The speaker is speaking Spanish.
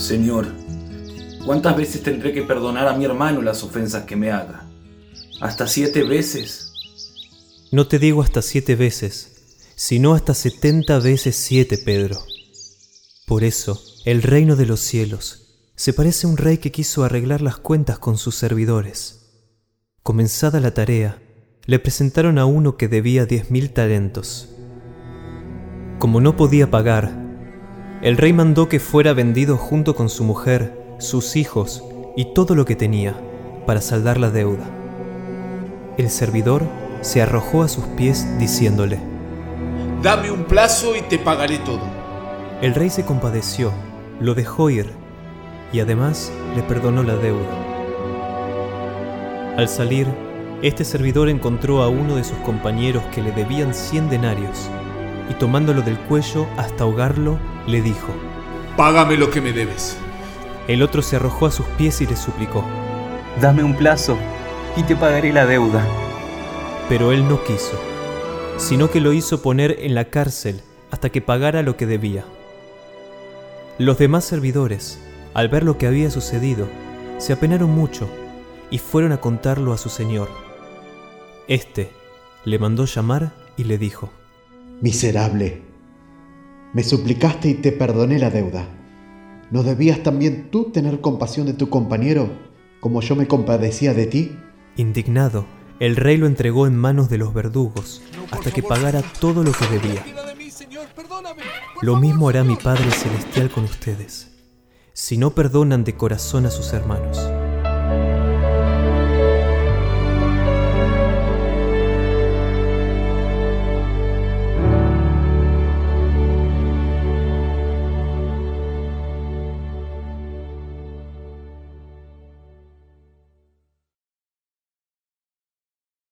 Señor, ¿cuántas veces tendré que perdonar a mi hermano las ofensas que me haga? ¿Hasta siete veces? No te digo hasta siete veces, sino hasta setenta veces siete, Pedro. Por eso, el reino de los cielos se parece a un rey que quiso arreglar las cuentas con sus servidores. Comenzada la tarea, le presentaron a uno que debía diez mil talentos. Como no podía pagar, el rey mandó que fuera vendido junto con su mujer, sus hijos y todo lo que tenía para saldar la deuda. El servidor se arrojó a sus pies diciéndole, Dame un plazo y te pagaré todo. El rey se compadeció, lo dejó ir y además le perdonó la deuda. Al salir, este servidor encontró a uno de sus compañeros que le debían cien denarios y tomándolo del cuello hasta ahogarlo, le dijo, Págame lo que me debes. El otro se arrojó a sus pies y le suplicó, Dame un plazo y te pagaré la deuda. pero él no quiso, sino que lo hizo poner en la cárcel hasta que pagara lo que debía. Los demás servidores, al ver lo que había sucedido, se apenaron mucho y fueron a contarlo a su señor. Este le mandó llamar y le dijo, Miserable, me suplicaste y te perdoné la deuda. ¿No debías también tú tener compasión de tu compañero como yo me compadecía de ti? Indignado, el rey lo entregó en manos de los verdugos hasta que pagara todo lo que debía. Lo mismo hará mi Padre Celestial con ustedes, si no perdonan de corazón a sus hermanos.